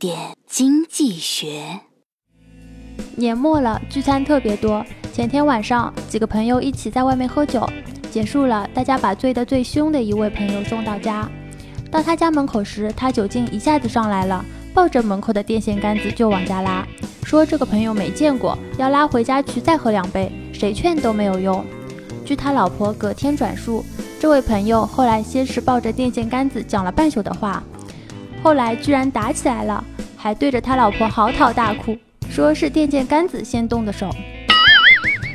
点经济学。年末了，聚餐特别多。前天晚上，几个朋友一起在外面喝酒，结束了，大家把醉得最凶的一位朋友送到家。到他家门口时，他酒劲一下子上来了，抱着门口的电线杆子就往家拉，说这个朋友没见过，要拉回家去再喝两杯，谁劝都没有用。据他老婆隔天转述，这位朋友后来先是抱着电线杆子讲了半宿的话，后来居然打起来了，还对着他老婆嚎啕大哭，说是电线杆子先动的手。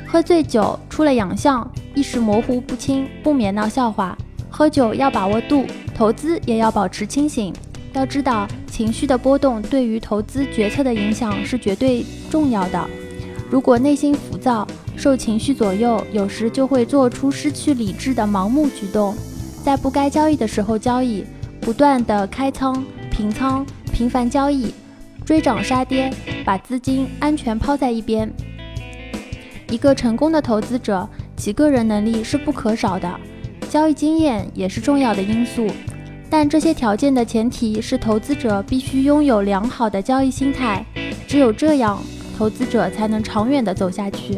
喝醉酒出了洋相，意识模糊不清，不免闹笑话。喝酒要把握度，投资也要保持清醒。要知道，情绪的波动对于投资决策的影响是绝对重要的。如果内心浮躁，受情绪左右，有时就会做出失去理智的盲目举动，在不该交易的时候交易，不断的开仓、平仓、频繁交易，追涨杀跌，把资金安全抛在一边。一个成功的投资者，其个人能力是不可少的，交易经验也是重要的因素。但这些条件的前提是投资者必须拥有良好的交易心态，只有这样，投资者才能长远的走下去。